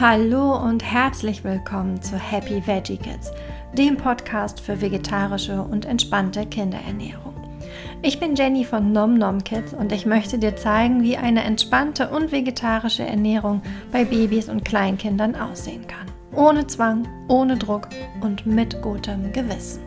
Hallo und herzlich willkommen zu Happy Veggie Kids, dem Podcast für vegetarische und entspannte Kinderernährung. Ich bin Jenny von Nom Nom Kids und ich möchte dir zeigen, wie eine entspannte und vegetarische Ernährung bei Babys und Kleinkindern aussehen kann. Ohne Zwang, ohne Druck und mit gutem Gewissen.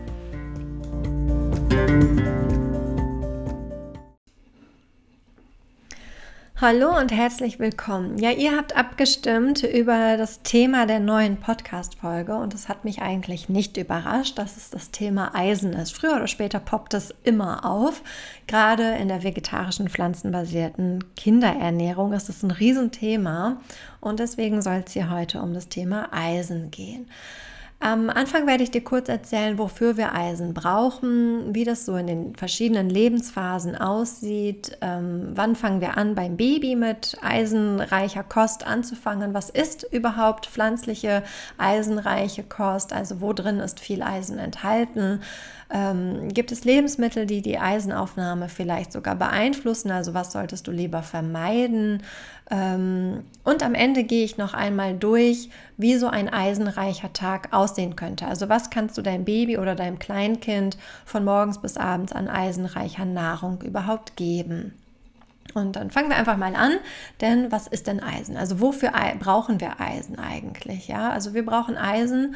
Hallo und herzlich willkommen. Ja, ihr habt abgestimmt über das Thema der neuen Podcast-Folge und es hat mich eigentlich nicht überrascht, dass es das Thema Eisen ist. Früher oder später poppt es immer auf. Gerade in der vegetarischen, pflanzenbasierten Kinderernährung ist es ein Riesenthema und deswegen soll es hier heute um das Thema Eisen gehen. Am Anfang werde ich dir kurz erzählen, wofür wir Eisen brauchen, wie das so in den verschiedenen Lebensphasen aussieht. Ähm, wann fangen wir an, beim Baby mit eisenreicher Kost anzufangen? Was ist überhaupt pflanzliche eisenreiche Kost? Also wo drin ist viel Eisen enthalten? Ähm, gibt es Lebensmittel, die die Eisenaufnahme vielleicht sogar beeinflussen? Also was solltest du lieber vermeiden? Ähm, und am Ende gehe ich noch einmal durch, wie so ein eisenreicher Tag aussehen könnte. Also was kannst du deinem Baby oder deinem Kleinkind von morgens bis abends an eisenreicher Nahrung überhaupt geben? Und dann fangen wir einfach mal an, denn was ist denn Eisen? Also wofür brauchen wir Eisen eigentlich? Ja, also wir brauchen Eisen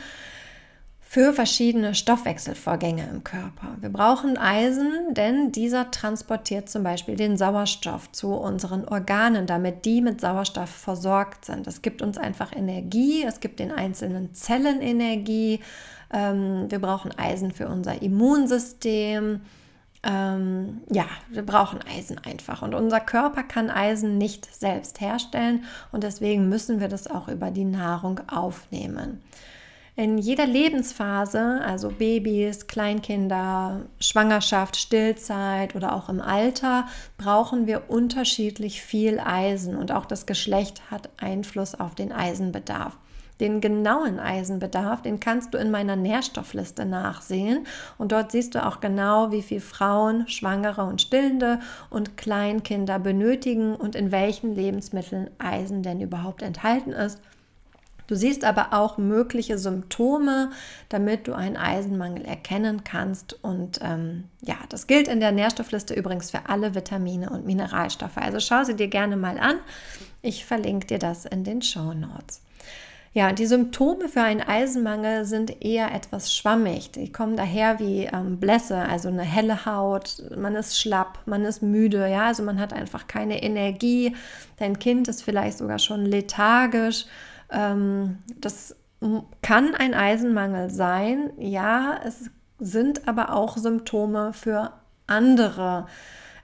für verschiedene Stoffwechselvorgänge im Körper. Wir brauchen Eisen, denn dieser transportiert zum Beispiel den Sauerstoff zu unseren Organen, damit die mit Sauerstoff versorgt sind. Das gibt uns einfach Energie, es gibt den einzelnen Zellen Energie. Ähm, wir brauchen Eisen für unser Immunsystem. Ähm, ja, wir brauchen Eisen einfach. Und unser Körper kann Eisen nicht selbst herstellen und deswegen müssen wir das auch über die Nahrung aufnehmen. In jeder Lebensphase, also Babys, Kleinkinder, Schwangerschaft, Stillzeit oder auch im Alter, brauchen wir unterschiedlich viel Eisen und auch das Geschlecht hat Einfluss auf den Eisenbedarf. Den genauen Eisenbedarf, den kannst du in meiner Nährstoffliste nachsehen. Und dort siehst du auch genau, wie viel Frauen, Schwangere und Stillende und Kleinkinder benötigen und in welchen Lebensmitteln Eisen denn überhaupt enthalten ist Du siehst aber auch mögliche Symptome, damit du einen Eisenmangel erkennen kannst. Und ähm, ja, das gilt in der Nährstoffliste übrigens für alle Vitamine und Mineralstoffe. Also schau sie dir gerne mal an. Ich verlinke dir das in den Show Notes. Ja, die Symptome für einen Eisenmangel sind eher etwas schwammig. Die kommen daher wie ähm, Blässe, also eine helle Haut, man ist schlapp, man ist müde, ja, also man hat einfach keine Energie. Dein Kind ist vielleicht sogar schon lethargisch das kann ein Eisenmangel sein. Ja, es sind aber auch Symptome für andere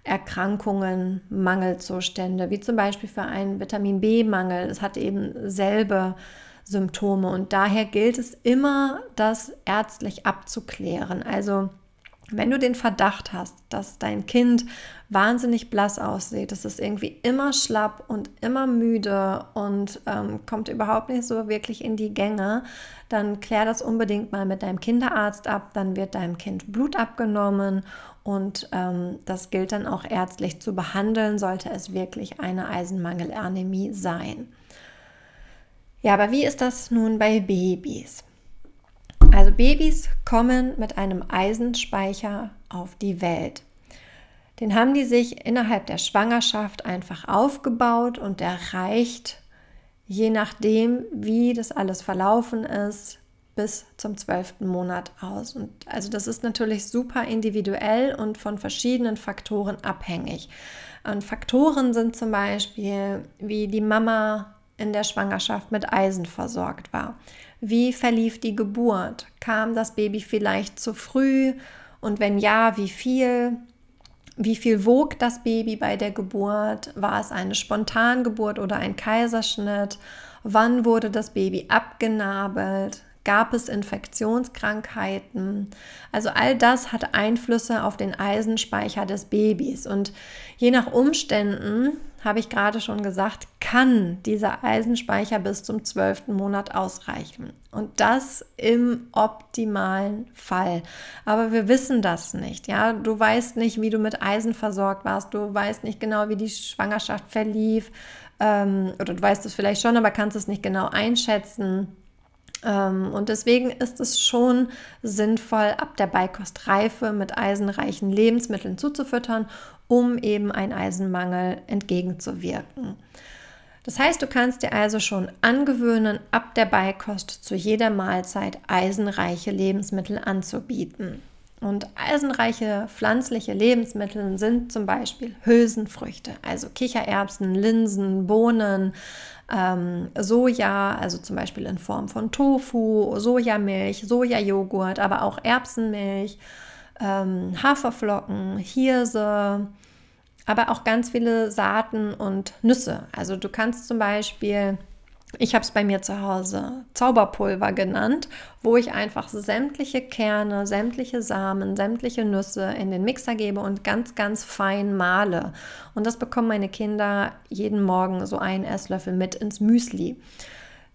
Erkrankungen, Mangelzustände, wie zum Beispiel für einen Vitamin B-Mangel. Es hat eben selbe Symptome und daher gilt es immer, das ärztlich abzuklären. Also wenn du den Verdacht hast, dass dein Kind wahnsinnig blass aussieht, dass es irgendwie immer schlapp und immer müde und ähm, kommt überhaupt nicht so wirklich in die Gänge, dann klär das unbedingt mal mit deinem Kinderarzt ab. Dann wird deinem Kind Blut abgenommen und ähm, das gilt dann auch ärztlich zu behandeln, sollte es wirklich eine Eisenmangelanämie sein. Ja, aber wie ist das nun bei Babys? Also Babys kommen mit einem Eisenspeicher auf die Welt. Den haben die sich innerhalb der Schwangerschaft einfach aufgebaut und der reicht, je nachdem, wie das alles verlaufen ist, bis zum zwölften Monat aus. Und also das ist natürlich super individuell und von verschiedenen Faktoren abhängig. Und Faktoren sind zum Beispiel, wie die Mama in der Schwangerschaft mit Eisen versorgt war. Wie verlief die Geburt? Kam das Baby vielleicht zu früh? Und wenn ja, wie viel? Wie viel wog das Baby bei der Geburt? War es eine Spontangeburt oder ein Kaiserschnitt? Wann wurde das Baby abgenabelt? Gab es Infektionskrankheiten? Also all das hat Einflüsse auf den Eisenspeicher des Babys. Und je nach Umständen, habe ich gerade schon gesagt, kann dieser Eisenspeicher bis zum zwölften Monat ausreichen. Und das im optimalen Fall. Aber wir wissen das nicht. Ja, du weißt nicht, wie du mit Eisen versorgt warst. Du weißt nicht genau, wie die Schwangerschaft verlief. Ähm, oder du weißt es vielleicht schon, aber kannst es nicht genau einschätzen. Ähm, und deswegen ist es schon sinnvoll, ab der Beikostreife mit eisenreichen Lebensmitteln zuzufüttern, um eben einen Eisenmangel entgegenzuwirken. Das heißt, du kannst dir also schon angewöhnen, ab der Beikost zu jeder Mahlzeit eisenreiche Lebensmittel anzubieten. Und eisenreiche pflanzliche Lebensmittel sind zum Beispiel Hülsenfrüchte, also Kichererbsen, Linsen, Bohnen, ähm, Soja, also zum Beispiel in Form von Tofu, Sojamilch, Sojajoghurt, aber auch Erbsenmilch, ähm, Haferflocken, Hirse, aber auch ganz viele Saaten und Nüsse. Also du kannst zum Beispiel, ich habe es bei mir zu Hause Zauberpulver genannt, wo ich einfach sämtliche Kerne, sämtliche Samen, sämtliche Nüsse in den Mixer gebe und ganz, ganz fein male. Und das bekommen meine Kinder jeden Morgen so einen Esslöffel mit ins Müsli.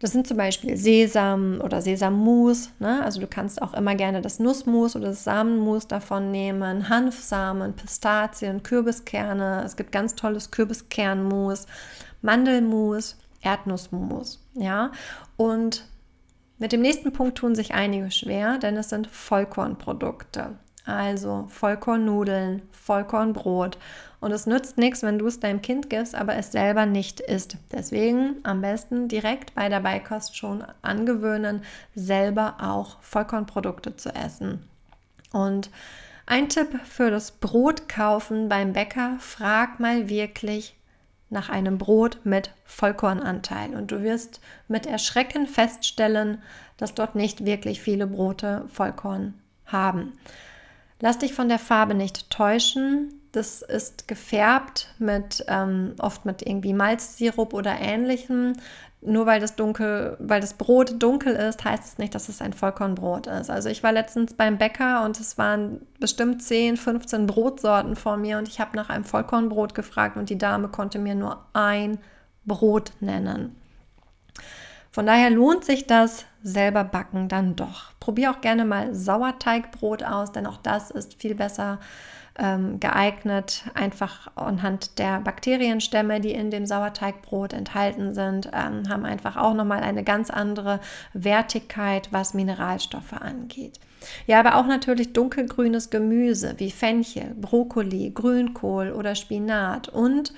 Das sind zum Beispiel Sesam oder Sesammus. Ne? Also du kannst auch immer gerne das Nussmus oder das Samenmus davon nehmen. Hanfsamen, Pistazien, Kürbiskerne. Es gibt ganz tolles Kürbiskernmus, Mandelmus, Erdnussmus. Ja, und mit dem nächsten Punkt tun sich einige schwer, denn es sind Vollkornprodukte. Also Vollkornnudeln, Vollkornbrot und es nützt nichts, wenn du es deinem Kind gibst, aber es selber nicht isst. Deswegen am besten direkt bei der Beikost schon angewöhnen, selber auch Vollkornprodukte zu essen. Und ein Tipp für das Brot kaufen beim Bäcker, frag mal wirklich nach einem Brot mit Vollkornanteil. Und du wirst mit Erschrecken feststellen, dass dort nicht wirklich viele Brote Vollkorn haben. Lass dich von der Farbe nicht täuschen. Das ist gefärbt mit ähm, oft mit irgendwie Malzsirup oder ähnlichem. Nur weil das dunkel, weil das Brot dunkel ist, heißt es nicht, dass es ein Vollkornbrot ist. Also ich war letztens beim Bäcker und es waren bestimmt 10, 15 Brotsorten vor mir und ich habe nach einem Vollkornbrot gefragt und die Dame konnte mir nur ein Brot nennen. Von daher lohnt sich das selber backen dann doch. Probier auch gerne mal Sauerteigbrot aus, denn auch das ist viel besser ähm, geeignet, einfach anhand der Bakterienstämme, die in dem Sauerteigbrot enthalten sind, ähm, haben einfach auch nochmal eine ganz andere Wertigkeit, was Mineralstoffe angeht. Ja, aber auch natürlich dunkelgrünes Gemüse wie Fenchel, Brokkoli, Grünkohl oder Spinat und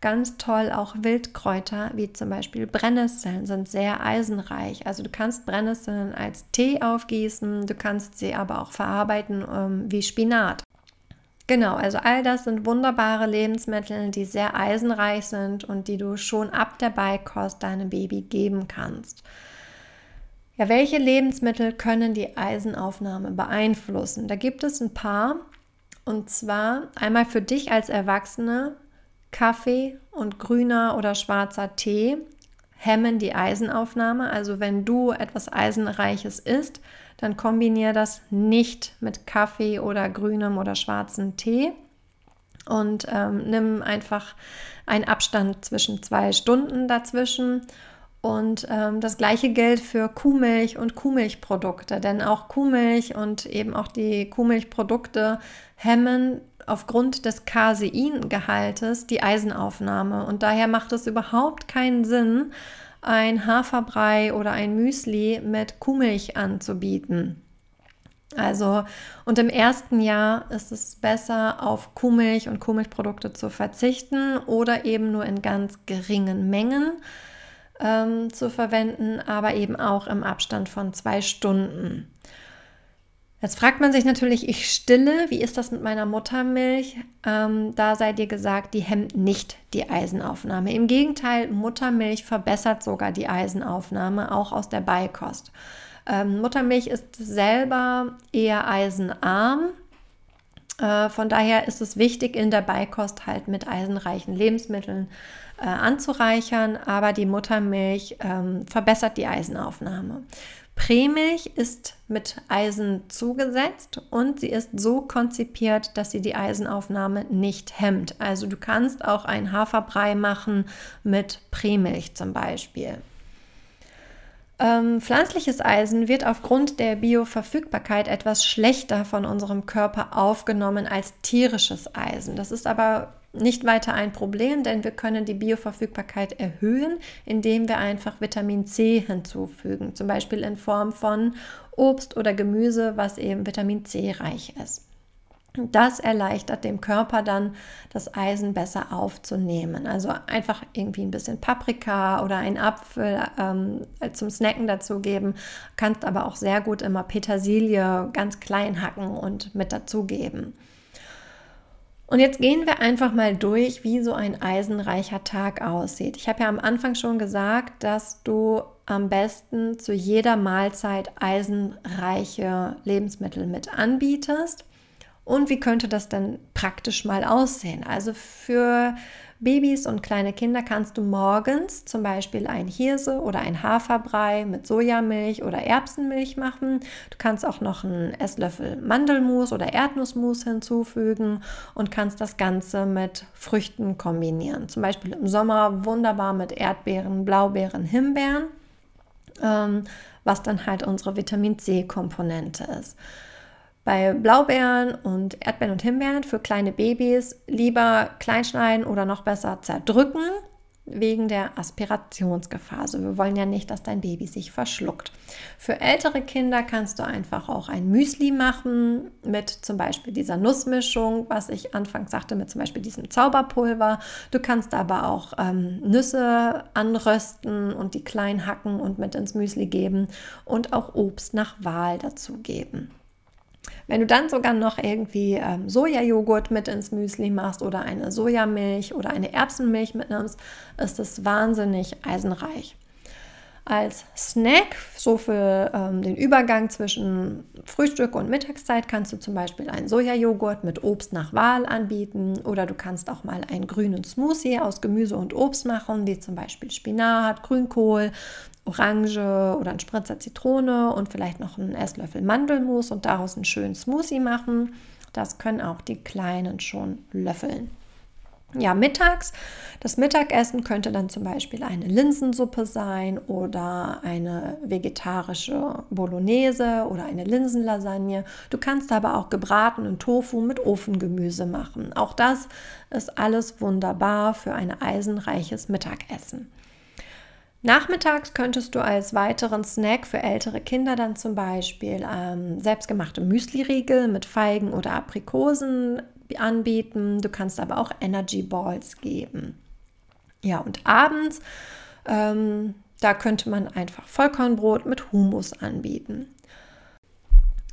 Ganz toll auch Wildkräuter wie zum Beispiel Brennnesseln sind sehr eisenreich. Also du kannst Brennnesseln als Tee aufgießen, du kannst sie aber auch verarbeiten ähm, wie Spinat. Genau, also all das sind wunderbare Lebensmittel, die sehr eisenreich sind und die du schon ab der Beikost deinem Baby geben kannst. Ja, welche Lebensmittel können die Eisenaufnahme beeinflussen? Da gibt es ein paar. Und zwar einmal für dich als Erwachsene Kaffee und grüner oder schwarzer Tee hemmen die Eisenaufnahme. Also wenn du etwas Eisenreiches isst, dann kombiniere das nicht mit Kaffee oder grünem oder schwarzem Tee und ähm, nimm einfach einen Abstand zwischen zwei Stunden dazwischen. Und ähm, das gleiche gilt für Kuhmilch und Kuhmilchprodukte, denn auch Kuhmilch und eben auch die Kuhmilchprodukte hemmen aufgrund des Caseingehaltes die Eisenaufnahme. Und daher macht es überhaupt keinen Sinn, ein Haferbrei oder ein Müsli mit Kuhmilch anzubieten. Also, und im ersten Jahr ist es besser, auf Kuhmilch und Kuhmilchprodukte zu verzichten oder eben nur in ganz geringen Mengen ähm, zu verwenden, aber eben auch im Abstand von zwei Stunden. Jetzt fragt man sich natürlich, ich stille, wie ist das mit meiner Muttermilch? Ähm, da sei dir gesagt, die hemmt nicht die Eisenaufnahme. Im Gegenteil, Muttermilch verbessert sogar die Eisenaufnahme, auch aus der Beikost. Ähm, Muttermilch ist selber eher eisenarm. Äh, von daher ist es wichtig, in der Beikost halt mit eisenreichen Lebensmitteln äh, anzureichern, aber die Muttermilch ähm, verbessert die Eisenaufnahme. Prämilch ist mit Eisen zugesetzt und sie ist so konzipiert, dass sie die Eisenaufnahme nicht hemmt. Also du kannst auch einen Haferbrei machen mit Prämilch zum Beispiel. Ähm, pflanzliches Eisen wird aufgrund der Bioverfügbarkeit etwas schlechter von unserem Körper aufgenommen als tierisches Eisen. Das ist aber nicht weiter ein Problem, denn wir können die Bioverfügbarkeit erhöhen, indem wir einfach Vitamin C hinzufügen, zum Beispiel in Form von Obst oder Gemüse, was eben Vitamin C reich ist. Das erleichtert dem Körper dann, das Eisen besser aufzunehmen. Also einfach irgendwie ein bisschen Paprika oder ein Apfel ähm, zum Snacken dazugeben. Kannst aber auch sehr gut immer Petersilie ganz klein hacken und mit dazugeben. Und jetzt gehen wir einfach mal durch, wie so ein eisenreicher Tag aussieht. Ich habe ja am Anfang schon gesagt, dass du am besten zu jeder Mahlzeit eisenreiche Lebensmittel mit anbietest. Und wie könnte das denn praktisch mal aussehen? Also für Babys und kleine Kinder kannst du morgens zum Beispiel ein Hirse oder ein Haferbrei mit Sojamilch oder Erbsenmilch machen. Du kannst auch noch einen Esslöffel Mandelmus oder Erdnussmus hinzufügen und kannst das Ganze mit Früchten kombinieren. Zum Beispiel im Sommer wunderbar mit Erdbeeren, Blaubeeren, Himbeeren, ähm, was dann halt unsere Vitamin C-Komponente ist. Bei Blaubeeren und Erdbeeren und Himbeeren für kleine Babys lieber kleinschneiden oder noch besser zerdrücken wegen der Aspirationsgefahr. Also wir wollen ja nicht, dass dein Baby sich verschluckt. Für ältere Kinder kannst du einfach auch ein Müsli machen mit zum Beispiel dieser Nussmischung, was ich anfangs sagte, mit zum Beispiel diesem Zauberpulver. Du kannst aber auch ähm, Nüsse anrösten und die klein hacken und mit ins Müsli geben und auch Obst nach Wahl dazu geben. Wenn du dann sogar noch irgendwie ähm, Sojajoghurt mit ins Müsli machst oder eine Sojamilch oder eine Erbsenmilch mitnimmst, ist es wahnsinnig eisenreich. Als Snack, so für ähm, den Übergang zwischen Frühstück und Mittagszeit, kannst du zum Beispiel einen Sojajoghurt mit Obst nach Wahl anbieten oder du kannst auch mal einen grünen Smoothie aus Gemüse und Obst machen, wie zum Beispiel Spinat, Grünkohl Orange oder ein Spritzer Zitrone und vielleicht noch einen Esslöffel Mandelmus und daraus einen schönen Smoothie machen. Das können auch die Kleinen schon löffeln. Ja, mittags. Das Mittagessen könnte dann zum Beispiel eine Linsensuppe sein oder eine vegetarische Bolognese oder eine Linsenlasagne. Du kannst aber auch gebratenen Tofu mit Ofengemüse machen. Auch das ist alles wunderbar für ein eisenreiches Mittagessen. Nachmittags könntest du als weiteren Snack für ältere Kinder dann zum Beispiel ähm, selbstgemachte Müsli-Riegel mit Feigen oder Aprikosen anbieten. Du kannst aber auch Energy Balls geben. Ja, und abends, ähm, da könnte man einfach Vollkornbrot mit Hummus anbieten.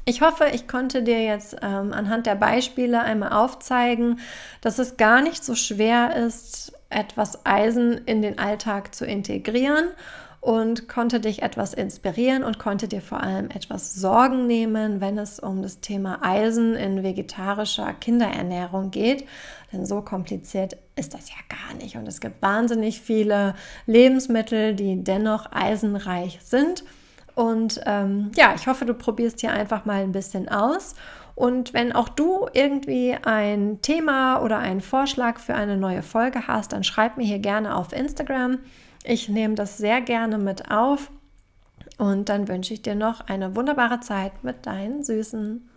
Ich hoffe, ich konnte dir jetzt ähm, anhand der Beispiele einmal aufzeigen, dass es gar nicht so schwer ist, etwas Eisen in den Alltag zu integrieren und konnte dich etwas inspirieren und konnte dir vor allem etwas Sorgen nehmen, wenn es um das Thema Eisen in vegetarischer Kinderernährung geht. Denn so kompliziert ist das ja gar nicht. Und es gibt wahnsinnig viele Lebensmittel, die dennoch eisenreich sind. Und ähm, ja, ich hoffe, du probierst hier einfach mal ein bisschen aus. Und wenn auch du irgendwie ein Thema oder einen Vorschlag für eine neue Folge hast, dann schreib mir hier gerne auf Instagram. Ich nehme das sehr gerne mit auf. Und dann wünsche ich dir noch eine wunderbare Zeit mit deinen Süßen.